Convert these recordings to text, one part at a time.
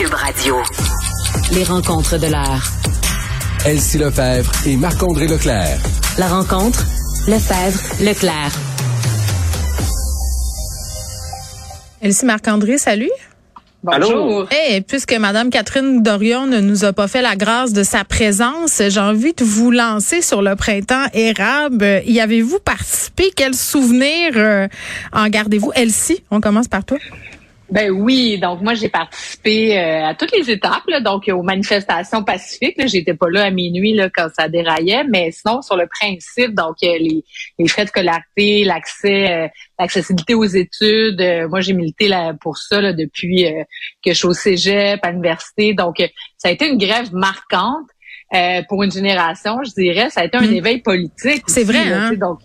Cube Radio. Les rencontres de l'heure. Elsie Lefebvre et Marc-André Leclerc. La rencontre, Lefebvre, Leclerc. Elsie Marc-André, salut. Bonjour. Hey, puisque Madame Catherine Dorion ne nous a pas fait la grâce de sa présence, j'ai envie de vous lancer sur le printemps érable. Y avez-vous participé? Quel souvenir euh, en gardez-vous? Elsie, on commence par toi. Ben oui, donc moi j'ai participé euh, à toutes les étapes, là, donc aux manifestations pacifiques. J'étais pas là à minuit là, quand ça déraillait, mais sinon sur le principe, donc euh, les, les, frais de scolarité, l'accès, euh, l'accessibilité aux études. moi j'ai milité là, pour ça là, depuis que je suis au cégep, à l'université. Donc ça a été une grève marquante. pour une génération, je dirais, ça a été un mmh. éveil politique. C'est vrai, hein? donc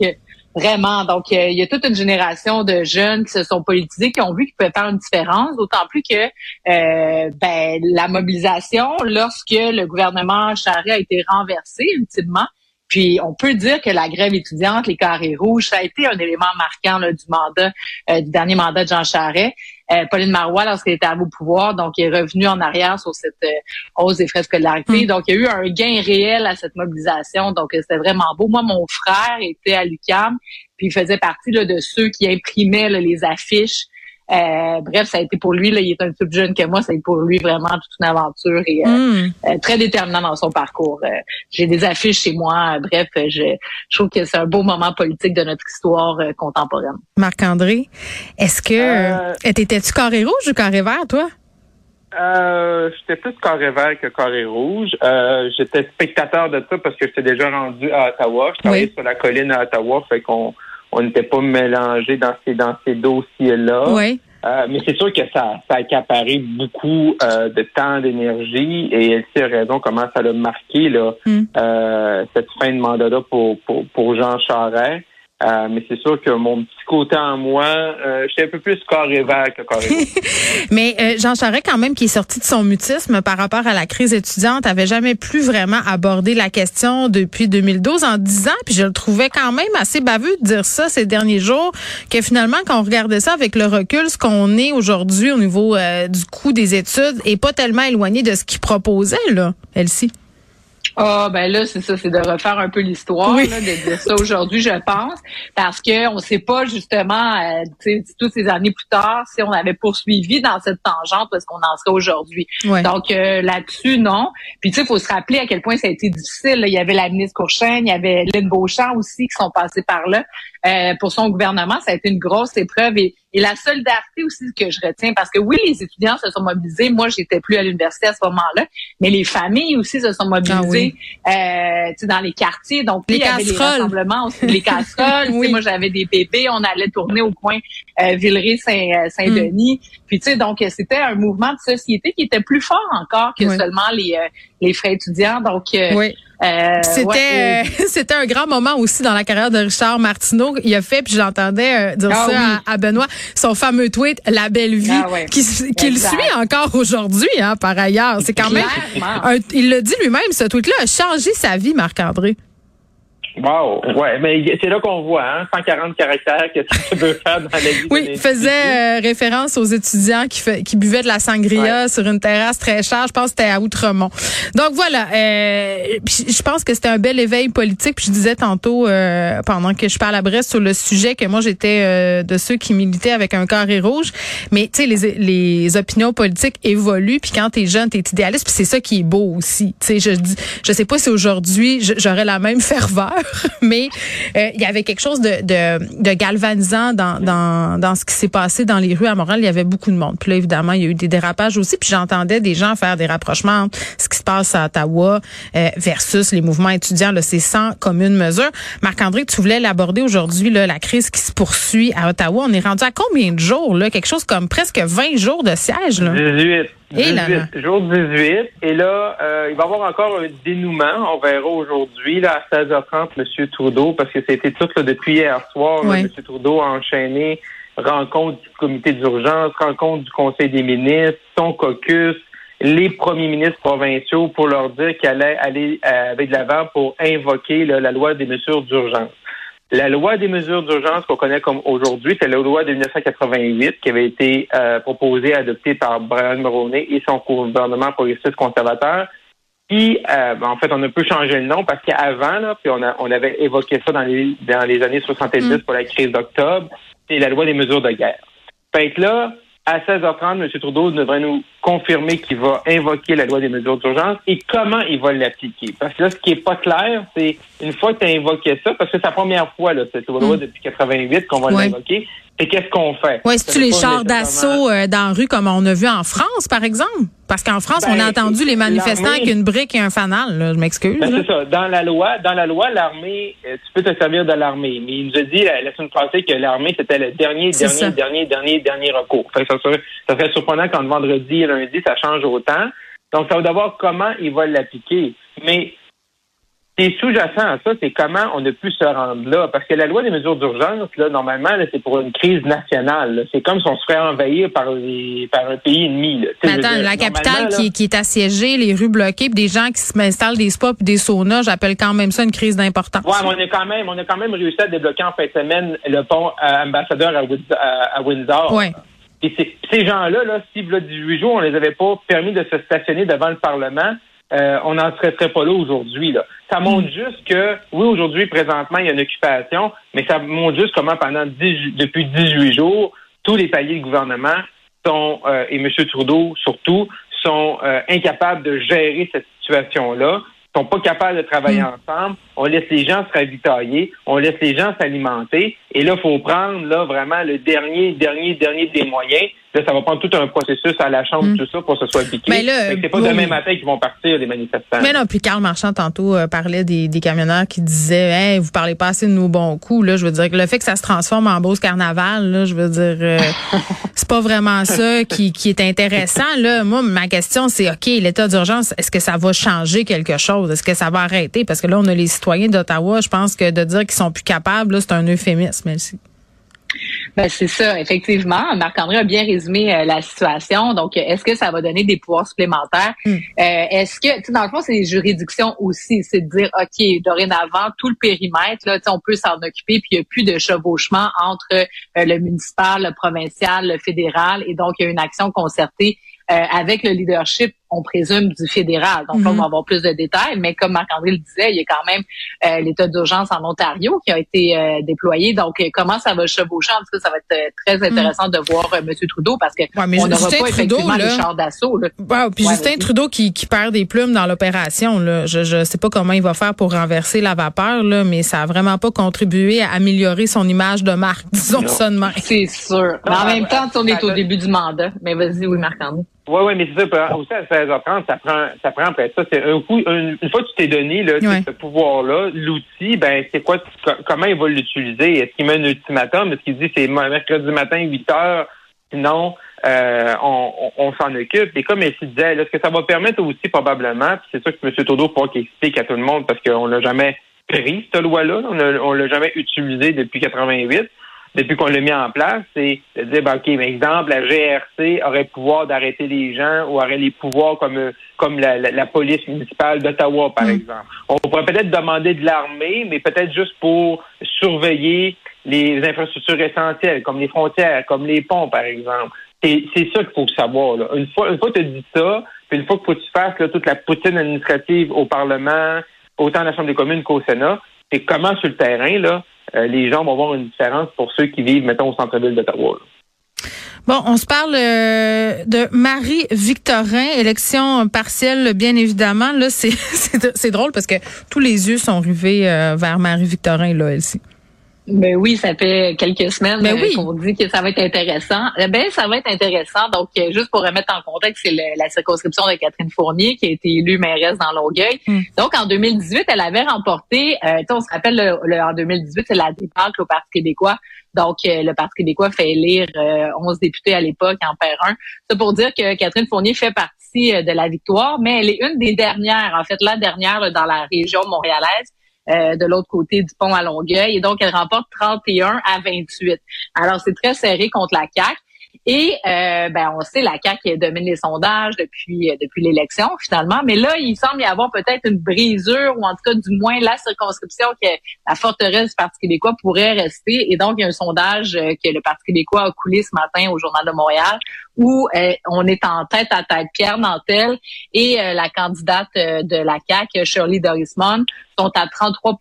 Vraiment. Donc, euh, il y a toute une génération de jeunes qui se sont politisés, qui ont vu qu'ils pouvaient faire une différence, d'autant plus que euh, ben, la mobilisation, lorsque le gouvernement Charest a été renversé ultimement, puis on peut dire que la grève étudiante, les carrés rouges, ça a été un élément marquant là, du mandat, euh, du dernier mandat de Jean Charest. Euh, Pauline Marois, lorsqu'elle était à vos pouvoirs, donc est revenue en arrière sur cette euh, hausse des frais de scolarité. Mm. Donc, il y a eu un gain réel à cette mobilisation. Donc, c'était vraiment beau. Moi, mon frère était à l'UQAM, puis il faisait partie là, de ceux qui imprimaient les affiches euh, bref, ça a été pour lui, là, il est un peu plus jeune que moi, ça a été pour lui vraiment toute une aventure et euh, hmm. euh, très déterminant dans son parcours. J'ai des affiches chez moi, bref, je, trouve que c'est un beau moment politique de notre histoire contemporaine. Marc-André, est-ce que t'étais-tu carré rouge ou carré vert, toi? Euh, j'étais plus carré vert que carré rouge. j'étais spectateur de ça parce que j'étais déjà rendu à Ottawa. Je travaillais sur la colline à Ottawa, fait qu'on on n'était pas mélangé dans ces dans ces dossiers-là. Oui. Euh, mais c'est sûr que ça, ça a accaparé beaucoup euh, de temps, d'énergie, et elle sait raison comment ça l'a marqué là, hmm. euh, cette fin de mandat-là pour, pour, pour Jean Charest. Euh, mais c'est sûr que mon petit côté en moi, euh, j'étais un peu plus carré vert que carré Mais euh, Jean Charest, quand même, qui est sorti de son mutisme par rapport à la crise étudiante, avait jamais plus vraiment abordé la question depuis 2012 en disant, puis je le trouvais quand même assez baveux de dire ça ces derniers jours, que finalement, quand on regardait ça avec le recul, ce qu'on est aujourd'hui au niveau du coût des études est pas tellement éloigné de ce qu'il proposait, là, Elsie. Ah ben là c'est ça, c'est de refaire un peu l'histoire, de dire ça aujourd'hui, je pense, parce que on sait pas justement, euh, toutes ces années plus tard, si on avait poursuivi dans cette tangente parce qu'on en serait aujourd'hui. Donc euh, là-dessus non. Puis tu sais, il faut se rappeler à quel point ça a été difficile. Il y avait la ministre Courchaine, il y avait Lynn Beauchamp aussi qui sont passés par là. Euh, pour son gouvernement, ça a été une grosse épreuve et, et, la solidarité aussi que je retiens, parce que oui, les étudiants se sont mobilisés. Moi, j'étais plus à l'université à ce moment-là, mais les familles aussi se sont mobilisées ah euh, dans les quartiers. Donc, les il y avait les rassemblements aussi, les casseroles. Moi, j'avais des bébés, on allait tourner au coin euh, Villeray-Saint-Denis. Euh, Puis, tu sais, donc, c'était un mouvement de société qui était plus fort encore que seulement les, euh, les frais étudiants. Donc, oui. Euh, c'était c'était un grand moment aussi dans la carrière de Richard Martineau. Il a fait, puis j'entendais euh, dire ah ça à, Benoît, son fameux tweet "La belle vie", ah qui, qui le suit encore aujourd'hui, hein, par ailleurs. C'est quand même, il le dit lui-même, ce tweet-là a changé sa vie, Marc-André. Wow, ouais, mais c'est là qu'on voit, hein, 140 caractères que tu peux faire dans la vie. Oui, il faisait euh, référence aux étudiants qui, fait, qui buvaient de la sangria sur une terrasse très chère. Je pense que c'était à Outremont. Donc voilà, euh, je pense que c'était un bel éveil politique. Puis je disais tantôt, euh, pendant que je parle à Brest sur le sujet, que moi j'étais euh, de ceux qui militaient avec un carré rouge. Mais tu sais, les, les opinions politiques évoluent. Puis quand t'es jeune, t'es idéaliste. Puis c'est ça qui est beau aussi. Tu sais, je dis, je sais pas si aujourd'hui j'aurais la même ferveur. mais euh, il y avait quelque chose de, de, de galvanisant dans, dans, dans ce qui s'est passé dans les rues à Montréal. Il y avait beaucoup de monde. Puis là, évidemment, il y a eu des dérapages aussi. Puis j'entendais des gens faire des rapprochements entre ce qui se passe à Ottawa euh, versus les mouvements étudiants. Là, c'est sans commune mesure. Marc-André, tu voulais l'aborder aujourd'hui, là, la crise qui se poursuit à Ottawa. On est rendu à combien de jours? Là? Quelque chose comme presque 20 jours de siège. Là. 18. 18, jour 18. Et là, euh, il va y avoir encore un dénouement. On verra aujourd'hui, là, à 16h30, M. Trudeau, parce que c'était tout là, depuis hier soir. M. Trudeau a enchaîné rencontre du comité d'urgence, rencontre du Conseil des ministres, son caucus, les premiers ministres provinciaux pour leur dire qu'il allait aller euh, avec de l'avant pour invoquer la loi des mesures d'urgence. La loi des mesures d'urgence qu'on connaît comme aujourd'hui, c'est la loi de 1988 qui avait été euh, proposée adoptée par Brian Mulroney et son gouvernement progressiste conservateur. Qui, euh, ben, en fait, on a peu changé le nom parce qu'avant, là, puis on, a, on avait évoqué ça dans les dans les années 70 mm. pour la crise d'octobre, c'est la loi des mesures de guerre. Fait que là, à 16h30, M. Trudeau devrait nous confirmer qu'il va invoquer la loi des mesures d'urgence et comment il va l'appliquer. Parce que là, ce qui est pas clair, c'est une fois que tu as invoqué ça, parce que c'est la première fois, là, cette loi mm. depuis 88 qu'on va l'invoquer, et qu'est-ce qu'on fait? Oui, est-ce que les chars d'assaut euh, dans la rue comme on a vu en France, par exemple? Parce qu'en France, on a ben, entendu les manifestants avec une brique et un fanal. Là, je m'excuse. Ben, c'est ça. Dans la loi, dans la loi, l'armée, euh, tu peux te servir de l'armée. Mais il nous a dit la, semaine passée que l'armée c'était le dernier, dernier, dernier, dernier, dernier recours. ça, serait, ça serait surprenant quand vendredi et lundi ça change autant. Donc ça va d'abord comment il va l'appliquer. Mais qui est sous-jacent à ça, c'est comment on a pu se rendre là? Parce que la loi des mesures d'urgence, là, normalement, c'est pour une crise nationale. C'est comme si on se ferait envahir par, par un pays ennemi. Mais attends, la capitale qui, qui, est assiégée, les rues bloquées, puis des gens qui s'installent des spas puis des saunas, j'appelle quand même ça une crise d'importance. Oui, mais on a quand même, on a quand même réussi à débloquer en fin de semaine le pont ambassadeur à, Windsor. Ouais. Et ces gens-là, là, si là, 18 jours, on les avait pas permis de se stationner devant le Parlement, euh, on n'en serait, pas là aujourd'hui. Là. Ça montre hmm. juste que, oui, aujourd'hui, présentement, il y a une occupation, mais ça montre juste comment pendant depuis 18 jours, tous les paliers de gouvernement sont, euh, et M. Trudeau surtout, sont euh, incapables de gérer cette situation-là, sont pas capables de travailler hmm. ensemble. On laisse les gens se ravitailler, on laisse les gens s'alimenter, et là, il faut prendre là vraiment le dernier, dernier, dernier des moyens ça va prendre tout un processus à la Chambre, mm. tout ça, pour que ce soit appliqué. Mais c'est pas demain matin qu'ils vont partir, les manifestants. Mais non, puis Carl Marchand, tantôt, euh, parlait des, des, camionneurs qui disaient Hey, vous parlez pas assez de nos bons coups. Là, je veux dire que le fait que ça se transforme en Beauce Carnaval, là, je veux dire, euh, c'est pas vraiment ça qui, qui est intéressant. Là. Moi, ma question, c'est OK, l'état d'urgence, est-ce que ça va changer quelque chose? Est-ce que ça va arrêter? Parce que là, on a les citoyens d'Ottawa, je pense que de dire qu'ils sont plus capables, c'est un euphémisme. Merci. Ben, c'est ça, effectivement. Marc-André a bien résumé euh, la situation. Donc, est-ce que ça va donner des pouvoirs supplémentaires? Hmm. Euh, est-ce que, tu sais, dans le fond, c'est les juridictions aussi. C'est de dire, OK, dorénavant, tout le périmètre, là, on peut s'en occuper, puis il n'y a plus de chevauchement entre euh, le municipal, le provincial, le fédéral. Et donc, il y a une action concertée avec le leadership on présume du fédéral. Donc, on va mhm. avoir plus de détails. Mais comme Marc-André le disait, il y a quand même euh, l'état d'urgence en Ontario qui a été euh, déployé. Donc, euh, comment ça va chevaucher? En tout cas, ça va être très mhm. intéressant de voir M. Trudeau parce que on n'aura pas effectivement les chars d'assaut. puis Justin Trudeau qui, perd des plumes dans l'opération. Je ne sais pas comment il va faire pour renverser la vapeur, là, mais ça a vraiment pas contribué à améliorer son image de marque, disons ça de C'est sûr. Mais en même temps, on est au début du mandat. Mais vas-y, oui, Marc-André. Oui, oui, mais c'est ça. Aussi, à 16h30, ça prend, ça prend après ça. C'est un coup, une, fois que tu t'es donné là, ce pouvoir-là, l'outil, ben, c'est quoi, comment il va l'utiliser? Est-ce qu'il met un ultimatum? Est-ce qu'il dit c'est mercredi matin, 8 heures? Sinon, euh, on, on, s'en occupe. Et comme elle disait, est-ce que ça va permettre aussi probablement, c'est ça que M. Todo faut qu'il explique à tout le monde parce qu'on l'a jamais pris, cette loi-là. On, l'a jamais utilisé depuis 88 depuis qu'on l'a mis en place, c'est de dire, ben, OK, mais exemple, la GRC aurait le pouvoir d'arrêter les gens ou aurait les pouvoirs comme comme la, police municipale d'Ottawa, par mm. exemple. On pourrait peut-être demander de l'armée, mais peut-être juste pour surveiller les infrastructures essentielles, comme les frontières, comme les ponts, par exemple. C'est ça qu'il faut savoir. Là. Une fois, une fois que tu dis ça, puis une fois que tu fasses toute la poutine administrative au Parlement, autant à la Chambre des communes qu'au Sénat, c'est comment sur le terrain, là, les gens vont voir une différence pour ceux qui vivent, mettons, au centre-ville d'Ottawa. Bon, on se parle euh, de Marie-Victorin, élection partielle, bien évidemment. Là, c'est drôle parce que tous les yeux sont rivés euh, vers Marie-Victorin, là, elle-ci. Ben oui, ça fait quelques semaines ben qu'on dit que ça va être intéressant. Ben ça va être intéressant. Donc juste pour remettre en contexte, c'est la circonscription de Catherine Fournier qui a été élue mairesse dans Longueuil. Hmm. Donc en 2018, elle avait remporté. Euh, on se rappelle le, en 2018, c'est la débâcle au Parti québécois. Donc euh, le Parti québécois fait élire 11 députés à l'époque, en perd un. C'est pour dire que Catherine Fournier fait partie de la victoire, mais elle est une des dernières, en fait la dernière dans la région montréalaise euh, de l'autre côté du pont à Longueuil. Et donc, elle remporte 31 à 28. Alors, c'est très serré contre la CAQ. Et euh, ben, on sait la CAQ domine les sondages depuis euh, depuis l'élection finalement, mais là, il semble y avoir peut-être une brisure ou en tout cas du moins la circonscription que la forteresse du Parti québécois pourrait rester. Et donc, il y a un sondage euh, que le Parti québécois a coulé ce matin au Journal de Montréal où on est en tête à tête. Pierre Nantel et la candidate de la CAQ, Shirley Dorismond, sont à 33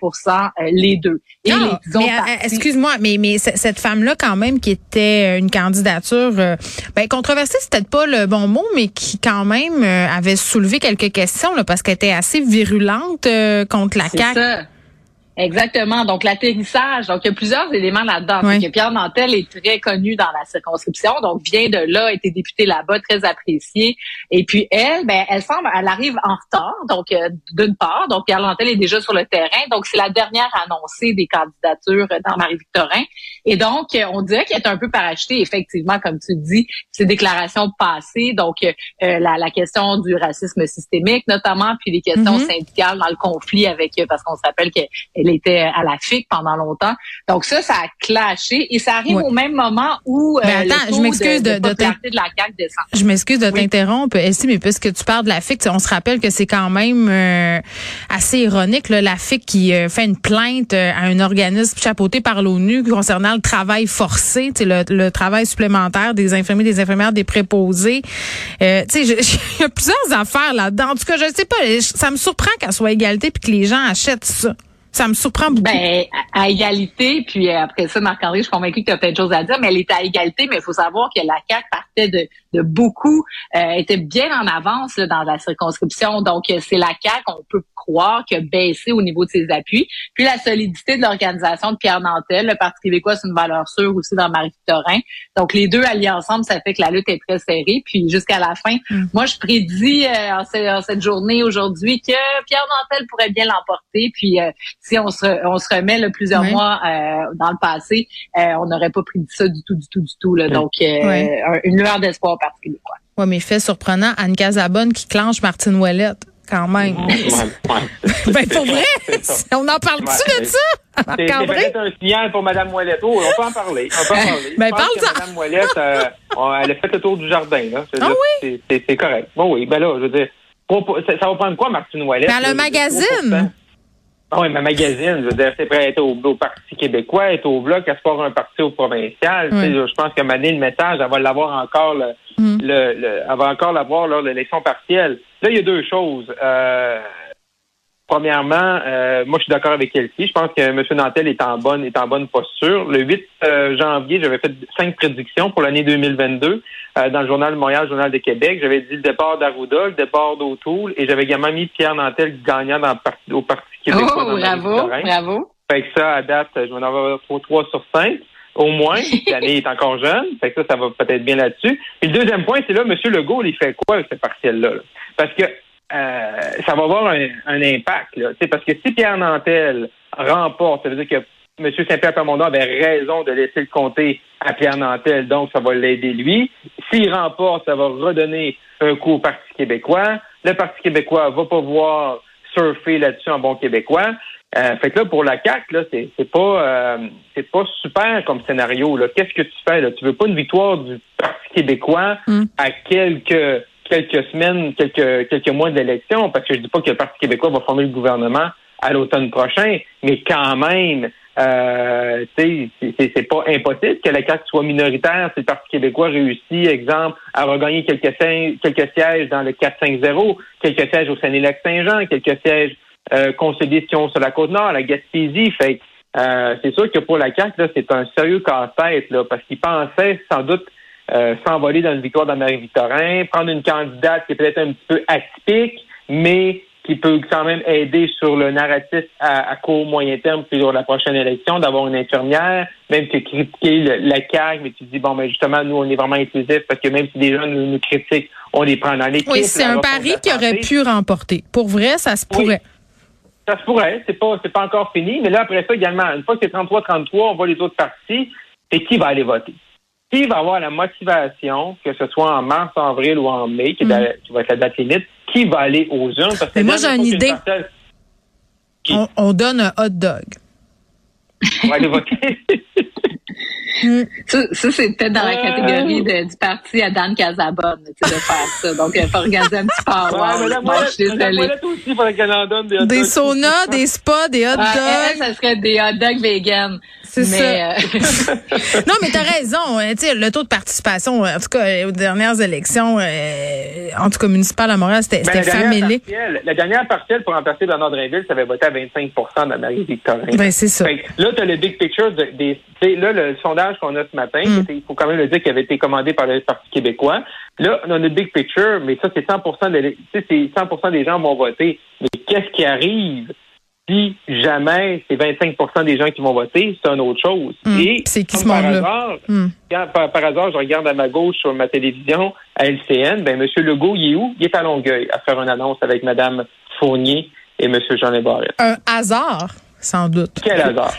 les deux. Et ah, mais excuse-moi, mais mais cette femme-là quand même qui était une candidature euh, ben, controversée, c'est peut-être pas le bon mot, mais qui quand même euh, avait soulevé quelques questions là, parce qu'elle était assez virulente euh, contre la CAQ. Exactement. Donc, l'atterrissage. Donc, il y a plusieurs éléments là-dedans. Pierre Nantel est très connu dans la circonscription. Donc, vient de là, a été député là-bas, très apprécié. Et puis, elle, ben, elle semble, elle arrive en retard. Donc, euh, d'une part. Donc, Pierre Nantel est déjà sur le terrain. Donc, c'est la dernière annoncée des candidatures dans Marie-Victorin. Et donc, on dirait qu'elle est un peu parachetée, effectivement, comme tu dis, ces déclarations passées. Donc, euh, la, la, question du racisme systémique, notamment, puis les questions mm-hmm. syndicales dans le conflit avec, parce qu'on se rappelle elle était à la FIC pendant longtemps. Donc ça, ça a clashé et ça arrive au même moment où euh, ben attends, je m'excuse de, de, de, la CAQ descend. Je m'excuse de t'interrompre, Elsie, mais puisque tu parles de la FIC, on se rappelle que c'est quand même euh, assez ironique, là, la FIC qui euh, fait une plainte à un organisme chapeauté par l'ONU concernant le travail forcé, le, le travail supplémentaire des infirmiers, des infirmières, des préposés. Euh, tu sais, il y a plusieurs affaires là-dedans. En tout cas, je sais pas, ça me surprend qu'elle soit égalité puis que les gens achètent ça. Ça me surprend beaucoup. Ben, à égalité, puis euh, après ça, Marc-André, je suis convaincue que tu as plein de choses à dire, mais elle est à égalité, mais il faut savoir que la CAQ partait de, de beaucoup, euh, était bien en avance là, dans la circonscription. Donc, euh, c'est la CAQ, on peut croire, qui a baissé au niveau de ses appuis. Puis la solidité de l'organisation de Pierre Nantel, le Parti québécois, c'est une valeur sûre aussi dans Marie-Victorin. Donc, les deux alliés ensemble, ça fait que la lutte est très serrée. Puis jusqu'à la fin, mm. moi, je prédis en, cette journée aujourd'hui que Pierre Nantel pourrait bien l'emporter. Puis si on se, on se remet là, plusieurs mois euh, dans le passé, euh, on n'aurait pas pris ça du tout, du tout, du tout. Là. Donc, euh, une lueur d'espoir particulier. Quoi. Oui, mais fait surprenant, Anne Casabonne qui clenche Martine Ouellette quand même. ben, pour vrai, on en parle-tu de ça? C'est peut-être un signal pour Mme Ouellette. Oh, on peut en parler. On peut en parler. Ben, parle ça. Mme Ouellette, euh, elle a fait le tour du jardin. Là. Ah oui? C'est correct. Bon, oui, ben là, je veux dire, ça, va prendre quoi, Martine Ouellette? Ben, le magazine. Ah oui, ma magazine, je veux dire, c'est prêt à être au, Parti québécois, être au Bloc, à se faire un parti au provincial. Je pense qu'à Mané, le message, elle va l'avoir encore le, mm. le, le, elle va encore l'avoir lors de l'élection partielle. Là, il y a deux choses. Euh, Premièrement, euh, moi je suis d'accord avec Elsie. Je pense que M. Nantel est en bonne est en bonne posture. Le 8 euh, janvier, j'avais fait cinq prédictions pour l'année 2022 euh, dans le journal Montréal, le journal de Québec. J'avais dit le départ d'Arruda, le départ d'Autoul et j'avais également mis Pierre Nantel gagnant dans, au Parti québécois. Oh, bravo, bravo. Fait que ça, à date, je vais en avoir 3 sur 5 au moins. L'année est encore jeune. Fait que ça, ça va peut-être bien là-dessus. Et le deuxième point, c'est là, M. Legault, il fait quoi avec cette partielle-là? Parce que euh, ça va avoir un, impact. Là. Parce que si Pierre Nantel remporte, ça veut dire que M. Saint-Pierre Plamondon avait raison de laisser le compter à Pierre Nantel, donc ça va l'aider lui. S'il remporte, ça va redonner un coup au Parti québécois. Le Parti québécois va pouvoir surfer là-dessus en bon québécois. Euh, fait que là, pour la CAQ, là, c'est, pas euh, c'est pas super comme scénario. Là. Qu'est-ce que tu fais? Là? Tu veux pas une victoire du Parti québécois mm. à quelques quelques semaines, quelques, quelques mois d'élection, parce que je dis pas que le Parti québécois va former le gouvernement à l'automne prochain, mais quand même, euh, c'est pas impossible que la carte soit minoritaire si le Parti québécois réussit, exemple, à regagner quelques, quelques sièges dans le 4-5-0, quelques sièges au Saint-Élac-Saint-Jean, quelques sièges euh, sur la Côte-Nord, la Gaspésie. Fait euh, c'est sûr que pour la CAQ, c'est un sérieux casse-tête, là, parce qu'ils pensaient sans doute euh, s'envoler dans une victoire d'Amérique-Victorin, prendre une candidate qui est peut-être un petit peu atypique, mais qui peut quand même aider sur le narratif à, court, moyen terme, puis sur la prochaine élection, d'avoir une infirmière, même que critiquer la CAG, mais tu dis, bon, ben justement, nous, on est vraiment inclusifs parce que même si des gens nous, critiquent, on les prend dans l'équipe. Oui, c'est un pari qui aurait pu remporter. Pour vrai, ça se pourrait. ça se pourrait, c'est pas c'est pas encore fini, mais là après ça également, une fois que c'est 33-33, on voit les autres partis et qui va aller voter? Qui va avoir la motivation, que ce soit en mars, avril ou en mai, qui, mm. va être la date limite, qui va aller aux urnes? Parce que moi, j'ai une idée. On, donne un hot dog. On va aller voter. Mm. Ça, ça c'est peut-être dans la catégorie de, du parti à Dan Casabonne, de faire ça. Donc, il faut organiser un petit power. Ouais, mais moi, je suis désolée. aussi, des, des saunas, des spas, des hot dogs. ça serait des hot dogs vegan. C'est ça. Euh, non, mais t'as raison. Hein, tu sais, le taux de participation, en tout cas, aux dernières élections, euh, en tout cas municipales à Montréal, c'était ben, familier. La dernière partielle pour remplacer Bernard Drinville, ça avait voté à 25 dans Marie-Victorin. Ben, c'est ça. là, t'as le big picture des, là, le sondage qu'on a ce matin, mm. il faut quand même le dire qu'il avait été commandé par le Parti québécois. Là, on a le big picture, mais ça, c'est 100 de, c'est 100 des gens vont voter. Mais qu'est-ce qui arrive si jamais c'est 25% des gens qui vont voter, c'est une autre chose. Hmm. Et c'est qui par hasard, hmm. par, hasard, je regarde à ma gauche sur ma télévision à LCN, ben M. Legault, il est où? Il est à Longueuil à faire une annonce avec Mme Fournier et M. Jean Barrette. Un hasard? Sans doute. Quel hasard.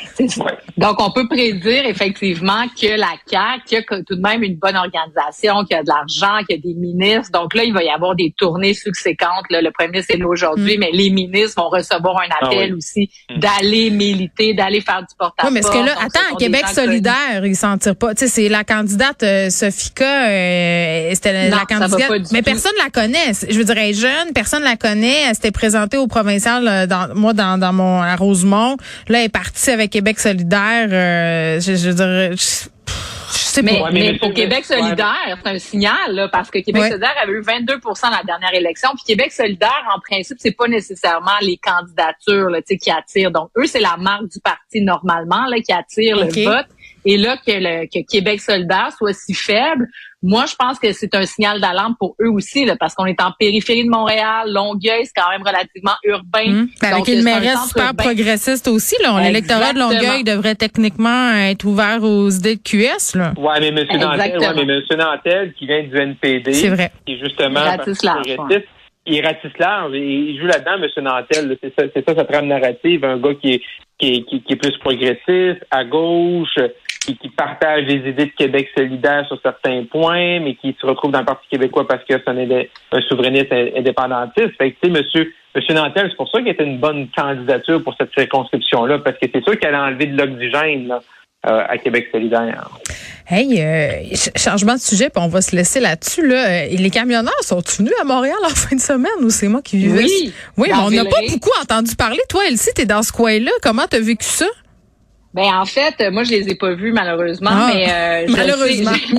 Donc, on peut prédire effectivement que la CAQ a tout de même une bonne organisation, qu'il y a de l'argent, qu'il y a des ministres. Donc là, il va y avoir des tournées subséquentes. Le premier, c'est là aujourd'hui, mm. mais les ministres vont recevoir un ah appel aussi mm. d'aller militer, d'aller faire du porte-à-porte. Oui, mais est-ce que là, attends, Québec solidaire, ils s'en tirent pas. Tu sais, c'est la candidate euh, Sophika, euh, c'était la candidate. mais personne la connaît. Je veux dire, elle est jeune, personne la connaît. Elle s'était présentée au provincial, euh, dans, moi, dans, dans mon à Rosemont. Là, elle est partie avec Québec solidaire. Euh, je, je, dirais... sais mais, pas. mais, pour Québec solidaire, c'est un signal, là, parce que Québec solidaire avait eu 22% la dernière élection. Puis Québec solidaire, en principe, c'est pas nécessairement les candidatures là, qui attirent. Donc, eux, c'est la marque du parti normalement là, qui attire le vote. Et là, que, le, que Québec solidaire soit si faible, moi, je pense que c'est un signal d'alarme pour eux aussi, là, parce qu'on est en périphérie de Montréal. Longueuil, c'est quand même relativement urbain. Hum. Ben, avec une mairesse super progressiste aussi. L'électorat de Longueuil devrait techniquement être ouvert aux idées de QS. Là. Ouais, mais M. Nantel, ouais, mais Monsieur Nantel, qui vient du NPD, c'est vrai. qui est justement progressiste, il ratisse large et il joue là-dedans, M. Nantel. C'est ça, c'est ça sa trame narrative. Un gars qui est, qui est, qui est plus progressiste, à gauche, qui, qui partage des idées de Québec solidaire sur certains points, mais qui se retrouve dans le Parti québécois parce que c'est un, un, souverainiste indépendantiste. Fait que, tu sais, monsieur, monsieur Nantel, c'est pour ça qu'il était une bonne candidature pour cette circonscription-là, parce que c'est sûr qu'elle a enlevé de l'oxygène, là. Euh, à Québec solidaire. Hey, euh, changement de sujet, puis on va se laisser là-dessus. Là. Euh, les camionneurs sont venus à Montréal en fin de semaine ou c'est moi qui vivais? Oui. Oui, mais on n'a pas beaucoup entendu parler. Toi, Elsie, t'es dans ce coin-là. Comment t'as vécu ça? Ben en fait, moi je les ai pas vus malheureusement, ah, mais euh, malheureusement,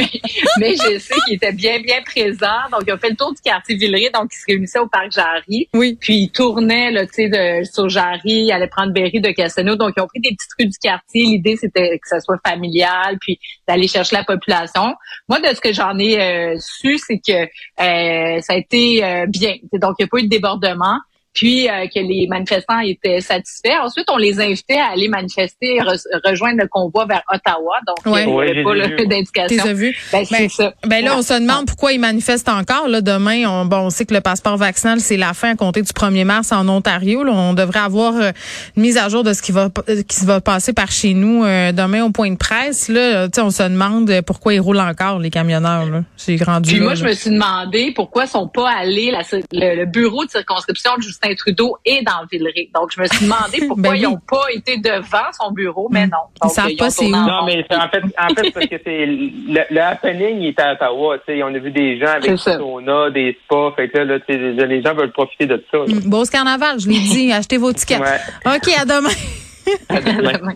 mais, je sais qu'ils étaient bien bien présents. Donc ils ont fait le tour du quartier Villeray, donc ils se réunissaient au parc Jarry. Oui. Puis ils tournaient là, tu sais, de sur Jarry, ils allaient prendre Berry de Cassano. Donc ils ont pris des petites rues du quartier. L'idée c'était que ça soit familial, puis d'aller chercher la population. Moi de ce que j'en ai euh, su, c'est que euh, ça a été bien. Donc il n'y a pas eu de débordement puis euh, que les manifestants étaient satisfaits. Ensuite, on les invitait à aller manifester, rejoindre le convoi vers Ottawa. Donc, ouais. il n'y avait pas le d'indication. vu? Ben, ben, ça. ben là, on se demande pourquoi ils manifestent encore. Là, demain, on, bon, on sait que le passeport vaccinal, c'est la fin à compter du 1er mars en Ontario. Là, on devrait avoir euh, une mise à jour de ce qui va euh, qui va passer par chez nous demain au point de presse. Là, on se demande pourquoi ils roulent encore, les camionneurs. C'est grand Puis moi, je me suis demandé pourquoi ils sont pas allés, la, le, bureau de circonscription de Justin Trudeau est dans le Villeray. Donc, je me suis demandé pourquoi ben ils n'ont pas été devant son bureau, mais non. ils savent pas c'est où. Non, mais en fait, en fait parce que c'est le, le happening il était à Ottawa. sais, on a vu des gens avec des saunas, des spas. Fait que là, les gens veulent profiter de ça. Beau carnaval, je l'ai dit. Achetez vos tickets. OK, à demain. à demain.